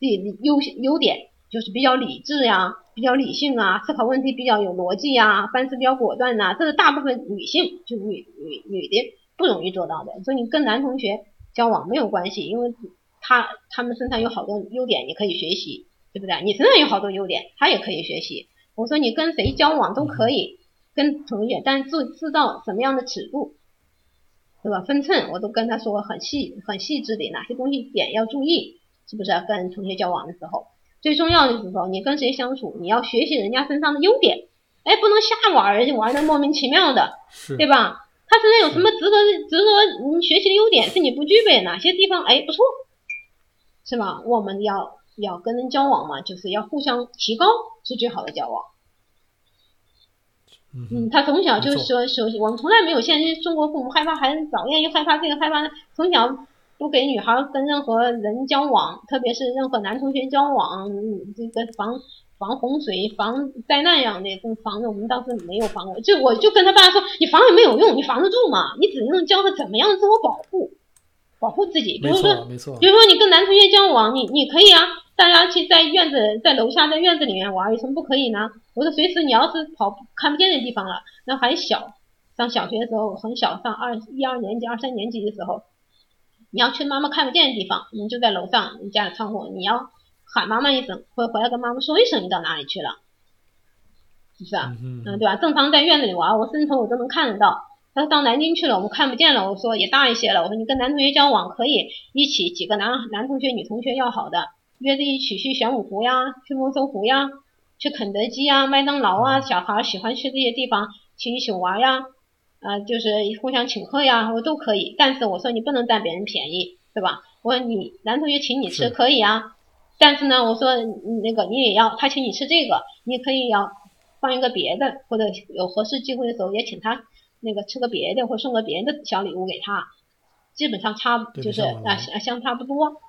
的优优点，就是比较理智呀，比较理性啊，思考问题比较有逻辑呀，办事比较果断呐，这是大部分女性就女女女的不容易做到的。所以你跟男同学交往没有关系，因为他他们身上有好多优点，你可以学习，对不对？你身上有好多优点，他也可以学习。我说你跟谁交往都可以。跟同学，但是知道什么样的尺度，对吧？分寸我都跟他说很细、很细致的，哪些东西点要注意，是不是？跟同学交往的时候，最重要的时候，你跟谁相处，你要学习人家身上的优点，哎，不能瞎玩，玩的莫名其妙的，对吧？他身上有什么值得值得你学习的优点，是你不具备哪些地方？哎，不错，是吧？我们要要跟人交往嘛，就是要互相提高，是最好的交往。嗯，他从小就说说，我们从来没有，现在中国父母害怕孩子早恋，又害怕这个害怕那，从小不给女孩跟任何人交往，特别是任何男同学交往，这个防防洪水、防灾难样的，这种防的我们当时没有防过。就我就跟他爸说，你防也没有用，你防得住吗？你只能教他怎么样自我保护，保护自己。比如说，比如说你跟男同学交往，你你可以啊。大家去在院子，在楼下在院子里面玩，有什么不可以呢？我说随时你要是跑看不见的地方了，那还小，上小学的时候很小，上二一二年级、二三年级的时候，你要去妈妈看不见的地方，你就在楼上，你家的窗户，你要喊妈妈一声，或者回来跟妈妈说一声，你到哪里去了？是不是啊？嗯，对吧？正常在院子里玩，我伸头我都能看得到。他说到南京去了，我们看不见了。我说也大一些了。我说你跟男同学交往可以一起几个男男同学、女同学要好的。约着一起去玄武湖呀，去莫州湖呀，去肯德基呀、麦当劳啊，小孩喜欢去这些地方，去一起玩呀，啊，就是互相请客呀，我都可以。但是我说你不能占别人便宜，对吧？我说你男同学请你吃可以啊，但是呢，我说那个你也要他请你吃这个，你可以要放一个别的，或者有合适机会的时候也请他那个吃个别的，或送个别的小礼物给他，基本上差就是啊相差不多。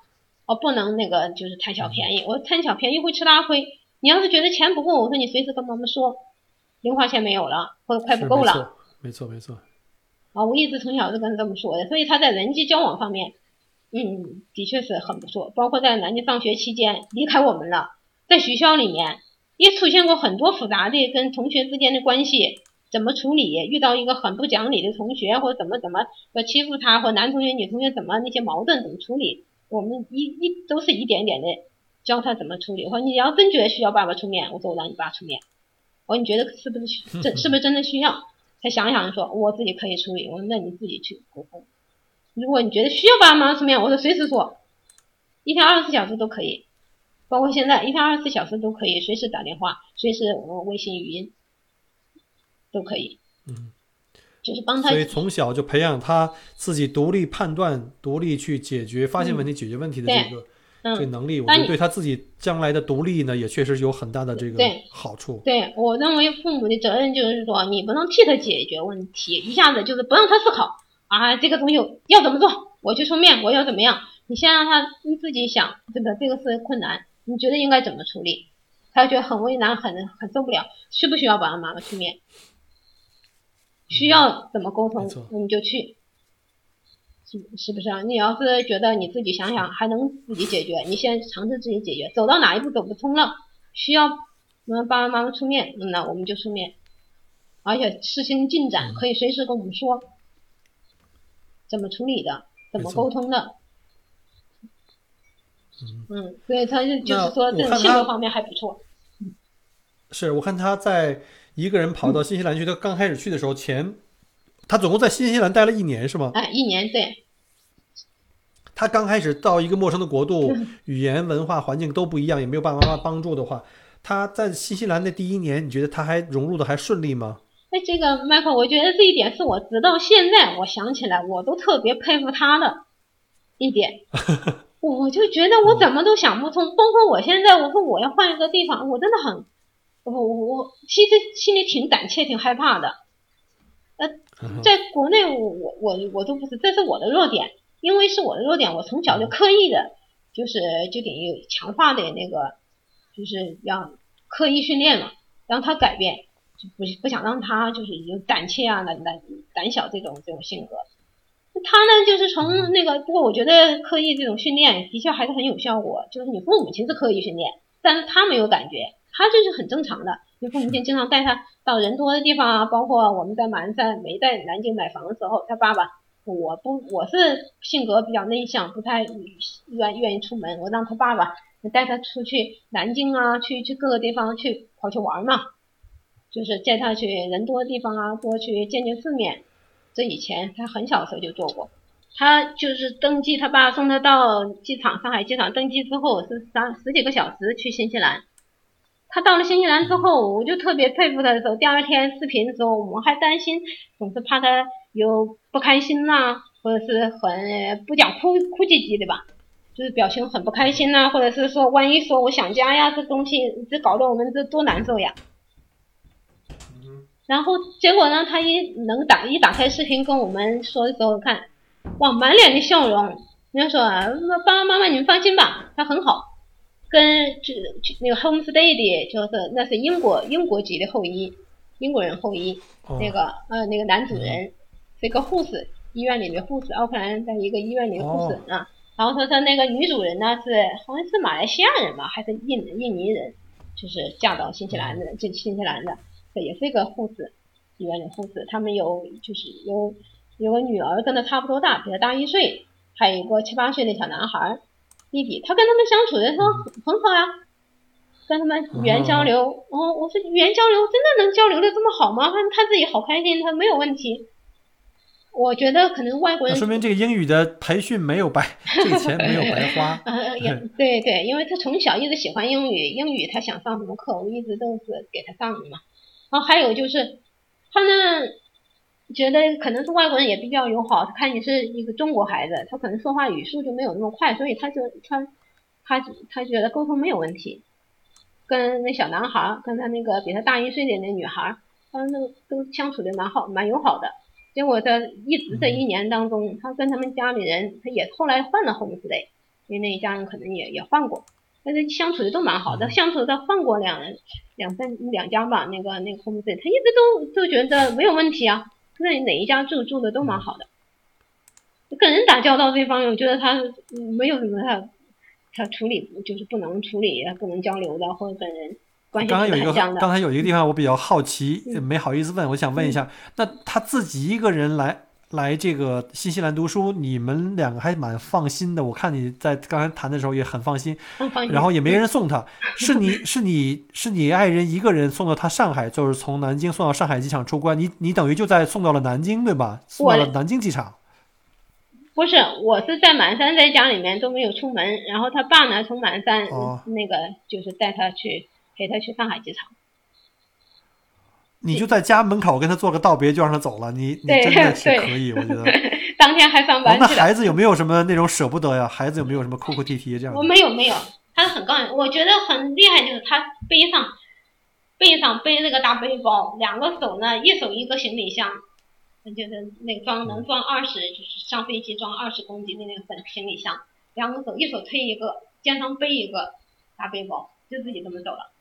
哦，不能那个就是贪小便宜。我贪小便宜会吃大亏。你要是觉得钱不够，我说你随时跟妈妈说，零花钱没有了，或者快不够了。没错，没错。啊，我一直从小就跟他这么说的，所以他在人际交往方面，嗯，的确是很不错。包括在南京上学期间离开我们了，在学校里面也出现过很多复杂的跟同学之间的关系，怎么处理？遇到一个很不讲理的同学，或者怎么怎么要欺负他，或男同学女同学怎么那些矛盾怎么处理？我们一一都是一点点的教他怎么处理。我说你要真觉得需要爸爸出面，我说我让你爸出面。我说你觉得是不是真 是不是真的需要？他想想说我自己可以处理。我说那你自己去沟通。如果你觉得需要爸爸妈妈出面，我说随时说，一天二十四小时都可以，包括现在一天二十四小时都可以，随时打电话，随时我微信语音都可以。嗯。就是帮他，所以从小就培养他自己独立判断、独立去解决、发现问题、解决问题的这个这个能力。我觉得对他自己将来的独立呢，也确实有很大的这个好处。对我认为父母的责任就是说，你不能替他解决问题，一下子就是不让他思考啊，这个东西要怎么做，我去出面，我要怎么样？你先让他你自己想，这个这个是困难，你觉得应该怎么处理？他觉得很为难，很很受不了，需不需要爸爸妈妈出面？需要怎么沟通，你就去，是是不是啊？你要是觉得你自己想想还能自己解决，你先尝试自己解决。走到哪一步走不通了，需要我们爸爸妈妈出面，那我们就出面，而且事情进展可以随时跟我们说，怎么处理的，怎么沟通的。嗯，所以他就就是说，这性格方面还不错。是我看他在。一个人跑到新西兰去，他刚开始去的时候，前他总共在新西兰待了一年，是吗？哎，一年对。他刚开始到一个陌生的国度，语言、文化、环境都不一样，也没有爸爸妈妈帮助的话，他在新西兰的第一年，你觉得他还融入的还顺利吗？哎，这个麦克，我觉得这一点是我直到现在我想起来，我都特别佩服他的一点。我就觉得我怎么都想不通，包括我现在，我说我要换一个地方，我真的很。我我我其实心里挺胆怯、挺害怕的。呃，在国内，我我我我都不是，这是我的弱点，因为是我的弱点，我从小就刻意的就是就等于强化的那个，就是要刻意训练嘛，让他改变，就不不想让他就是有胆怯啊、胆胆胆小这种这种性格。他呢，就是从那个，不过我觉得刻意这种训练的确还是很有效果。就是你父母亲是刻意训练，但是他没有感觉，他这是很正常的。你父母亲经常带他到人多的地方啊，包括我们在马鞍山没在南京买房的时候，他爸爸，我不我是性格比较内向，不太愿愿意出门，我让他爸爸带他出去南京啊，去去各个地方去跑去玩嘛，就是带他去人多的地方啊，多去见见世面。这以前他很小的时候就做过，他就是登机，他爸送他到机场，上海机场登机之后是三十几个小时去新西兰。他到了新西兰之后，我就特别佩服他的时候，第二天视频的时候，我们还担心，总是怕他有不开心呐，或者是很不讲哭哭唧唧的吧，就是表情很不开心呐，或者是说万一说我想家呀，这东西这搞得我们这多难受呀。然后结果呢？他一能打一打开视频跟我们说的时候，看，哇，满脸的笑容。人家说啊，爸爸妈妈你们放心吧，他很好。跟就那个 homestay 的，就是那是英国英国籍的后裔，英国人后裔。那个呃，那个男主人是一个护士，医院里的护士，奥克兰在一个医院里的护士啊。然后他说那个女主人呢是好像是马来西亚人吧，还是印印尼人，就是嫁到新西兰的，进新西兰的。这也是一个护士，医院的护士。他们有就是有有个女儿跟他差不多大，比他大一岁，还有一个七八岁的小男孩弟弟。他跟他们相处的时候很好呀，跟他们语言交流。哦，我说语言交流真的能交流的这么好吗？他他自己好开心，他没有问题。我觉得可能外国人说明这个英语的培训没有白，这个钱没有白花。呃，对对，因为他从小一直喜欢英语，英语他想上什么课，我一直都是给他上的嘛。然后还有就是，他呢觉得可能是外国人也比较友好，他看你是一个中国孩子，他可能说话语速就没有那么快，所以他就他他他觉得沟通没有问题。跟那小男孩，跟他那个比他大一岁的那女孩，他们都都相处的蛮好，蛮友好的。结果在一直这一年当中，他跟他们家里人，他也后来换了 home stay，因为那一家人可能也也换过。但是相处的都蛮好的，相处的换过两两三两家吧，那个那个 home stay，他一直都都觉得没有问题啊。那哪一家住住的都蛮好的，跟人打交道这方面，我觉得他没有什么他他处理就是不能处理、不能交流的，或者跟人关系刚刚有一个刚才有一个地方我比较好奇，没好意思问，我想问一下，那他自己一个人来？来这个新西兰读书，你们两个还蛮放心的。我看你在刚才谈的时候也很放心，然后也没人送他，是你是你是你爱人一个人送到他上海，就是从南京送到上海机场出关，你你等于就在送到了南京对吧？送到了南京机场。不是，我是在满山在家里面都没有出门，然后他爸呢从满山那个就是带他去陪他去上海机场。你就在家门口跟他做个道别，就让他走了。你你真的是可以，我觉得。当天还上班那孩子有没有什么那种舍不得呀？孩子有没有什么哭哭啼啼这样？我没有没有，他很高兴。我觉得很厉害，就是他背上背上背那个大背包，两个手呢，一手一个行李箱，就是那装能装二十，就是上飞机装二十公斤的那个本行李箱，两个手一手推一个，肩上背一个大背包，就自己这么走了。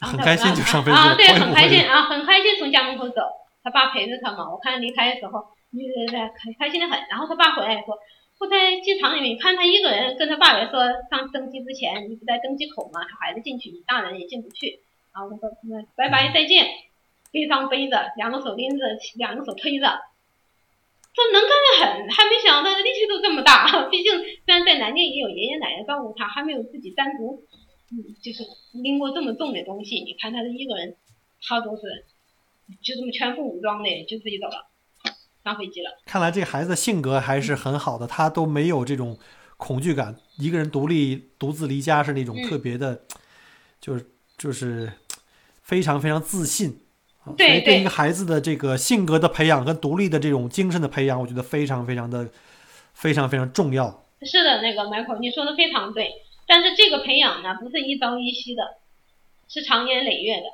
很开心就上飞机啊，对，很开心啊，很开心从家门口走，他爸陪着他嘛。我看离开的时候，就是在开开心的很。然后他爸回来说，我在机场里面看他一个人，跟他爸也说上登机之前，你不在登机口嘛，他孩子进去，你大人也进不去。然后他说那拜拜再见，背上背着，两个手拎着，两个手推着，这能干的很，还没想到力气都这么大。毕竟虽然在南京也有爷爷奶奶照顾他，还没有自己单独。嗯，就是拎过这么重的东西，你看他是一个人，他都是就这么全副武装的，就自己走了，上飞机了。看来这个孩子的性格还是很好的，他都没有这种恐惧感，一个人独立独自离家是那种特别的，就是就是非常非常自信。对所以对一个孩子的这个性格的培养和独立的这种精神的培养，我觉得非常非常的非常非常重要。是的，那个 Michael，你说的非常对。但是这个培养呢，不是一朝一夕的，是长年累月的。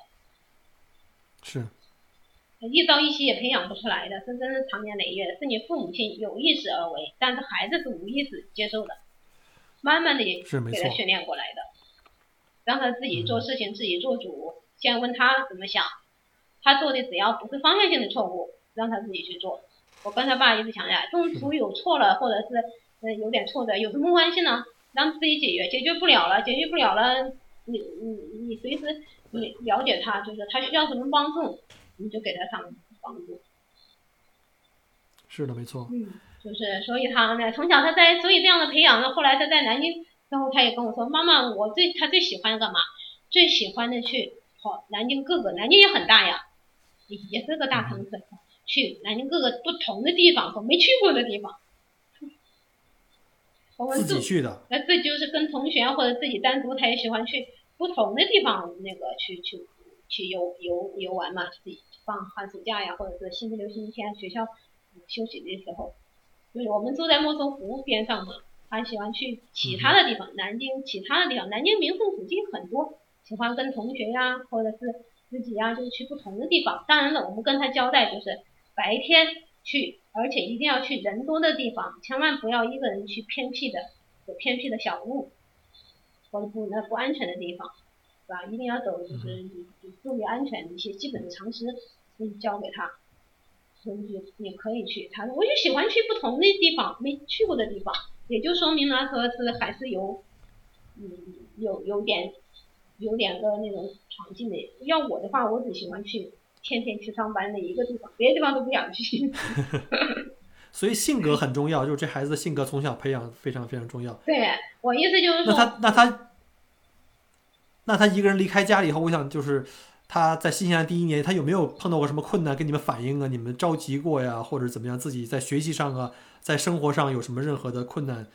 是。一朝一夕也培养不出来的，是真是长年累月的，是你父母亲有意识而为，但是孩子是无意识接受的。慢慢的是给他训练过来的，让他自己做事情自己做主，先问他怎么想，他做的只要不是方向性的错误，让他自己去做。我跟他爸一直强调，中途有错了或者是呃有点错的，有什么关系呢？让自己解决，解决不了了，解决不了了，你你你随时你了解他，就是他需要什么帮助，你就给他上帮助。是的，没错。嗯，就是所以他呢，从小他在所以这样的培养呢，后来他在南京，之后他也跟我说，妈妈，我最他最喜欢干嘛？最喜欢的去跑南京各个，南京也很大呀，也也是个大城市，去南京各个不同的地方和没去过的地方。我们自己去的，那这就是跟同学或者自己单独，他也喜欢去不同的地方，那个去去去游游游玩嘛，自己放寒暑假呀，或者是星期六、星期天学校休息的时候，就是我们住在莫愁湖边上嘛，他喜欢去其他的地方，南京其他的地方，南京名胜古迹很多，喜欢跟同学呀，或者是自己呀，就去不同的地方。当然了，我们跟他交代就是白天去，而且一定要去人多的地方，千万不要一个人去偏僻的有偏僻的小路，或者不那不安全的地方，是吧？一定要走就是你你注意安全的一些基本的常识，你，教给他。所以就也可以去，他说我就喜欢去不同的地方，没去过的地方，也就说明了说是还是有，嗯，有有点，有点个那种闯劲的。要我的话，我只喜欢去天天去上班的一个地方，别的地方都不想去。所以性格很重要，就是这孩子的性格从小培养非常非常重要。对我意思就是说，那他那他那他一个人离开家里以后，我想就是他在新西兰第一年，他有没有碰到过什么困难跟你们反映啊？你们着急过呀，或者怎么样？自己在学习上啊，在生活上有什么任何的困难，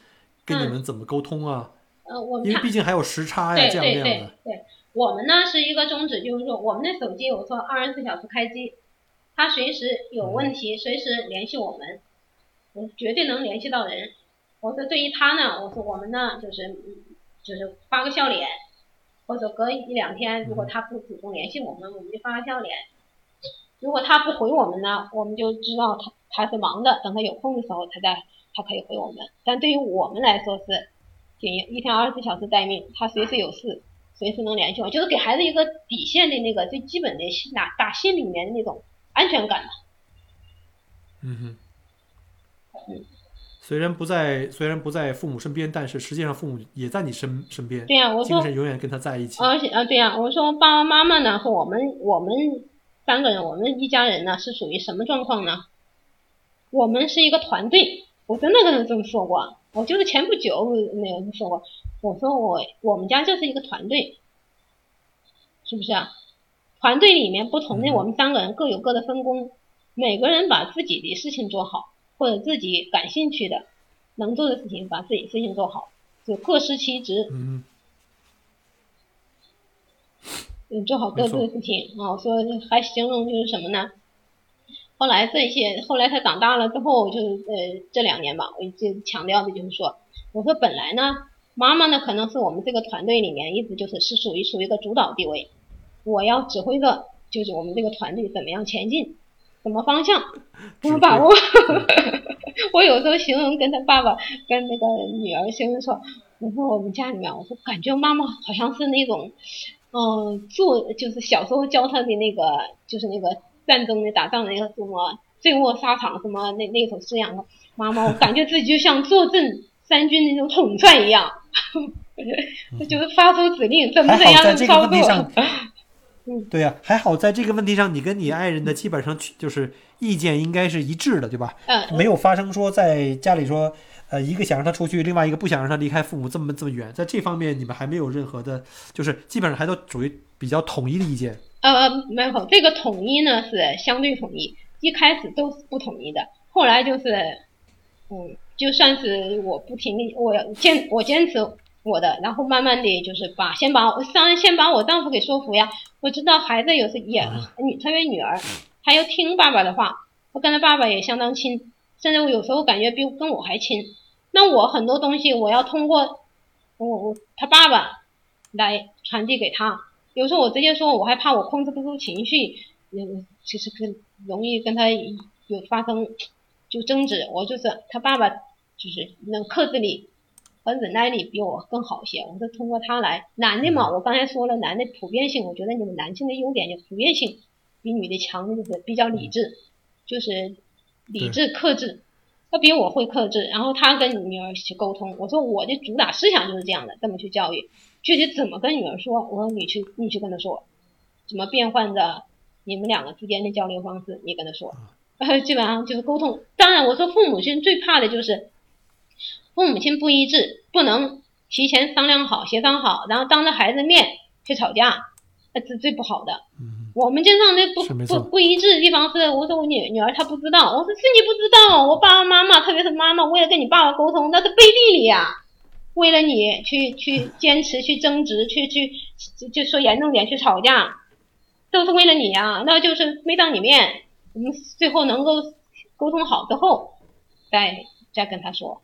跟你们怎么沟通啊？呃，我们因为毕竟还有时差呀，这样这样的。对，我们呢是一个宗旨，就是说我们的手机我说二十四小时开机，它随时有问题随时联系我们，我绝对能联系到人。我说对于他呢，我说我们呢就是嗯就是发个笑脸，或者隔一两天，如果他不主动联系我们，我们就发个笑脸。如果他不回我们呢，我们就知道他他是忙的，等他有空的时候他再他可以回我们。但对于我们来说是，仅一一天二十四小时待命，他随时有事，随时能联系我，就是给孩子一个底线的那个最基本的心打打心里面的那种安全感嘛。嗯哼。嗯虽然不在，虽然不在父母身边，但是实际上父母也在你身身边，对呀、我精说神永远跟他在一起。而且啊，对呀、我说爸爸妈妈呢和我们我们三个人，我们一家人呢是属于什么状况呢？我们是一个团队，我真的跟他这么说过，我就是前不久那个说过，我说我我们家就是一个团队，是不是啊？团队里面不同的嗯我们三个人各有各的分工，每个人把自己的事情做好，或者自己感兴趣的、能做的事情，把自己事情做好，就各司其职。嗯嗯，做好各自的事情啊。我说还形容就是什么呢？后来这些，后来他长大了之后，就是呃这两年吧，我就强调的就是说，我说本来呢，妈妈呢可能是我们这个团队里面一直就是是属于属于一个主导地位，我要指挥着就是我们这个团队怎么样前进，什么方向，怎么把握。我有时候形容跟他爸爸跟那个女儿形容说，我说我们家里面，我说感觉妈妈好像是那种。嗯，做就是小时候教他的那个，就是那个战争的打仗的那个什么醉卧沙场什么那那首诗一样的。妈妈，我感觉自己就像坐镇三军那种统帅一样，就是发出指令，怎么怎样的操作 对呀、还好在这个问题上，你跟你爱人的基本上就是意见应该是一致的，对吧？嗯，没有发生说在家里说，呃，一个想让他出去，另外一个不想让他离开父母这么这么远，在这方面你们还没有任何的，就是基本上还都属于比较统一的意见。呃，没有，这个统一呢是相对统一，一开始都是不统一的，后来就是，嗯，就算是我不停的，我坚我坚持我的，然后慢慢的就是把先把我先先把我丈夫给说服呀，我知道孩子有时也女特别女儿，她要听爸爸的话，我跟他爸爸也相当亲，甚至我有时候感觉比跟我还亲，那我很多东西我要通过我我他爸爸来传递给他。有时候我直接说，我害怕我控制不住情绪，嗯，其实跟容易跟他有发生就争执。我就是他爸爸，就是能克制力，和忍耐力比我更好一些。我说通过他来，男的嘛，我刚才说了，男的普遍性，我觉得你们男性的优点就普遍性比女的强的就是比较理智，就是理智克制。他比我会克制，然后他跟女儿去沟通。我说我的主打思想就是这样的，这么去教育。具体怎么跟女儿说，我说你去你去跟他说，怎么变换着你们两个之间的交流方式，你跟他说。基本上就是沟通。当然，我说父母亲最怕的就是父母亲不一致，不能提前商量好、协商好，然后当着孩子面去吵架，那是最不好的。我们经常那不不不一致的地方是，我说我女女儿她不知道，我说是你不知道，我爸爸妈妈，特别是妈妈，为了跟你爸爸沟通，那是背地里呀，为了你去去坚持去争执，去去就说严重点去吵架，都是为了你呀，那就是没当你面，我们最后能够沟通好之后，再再跟他说。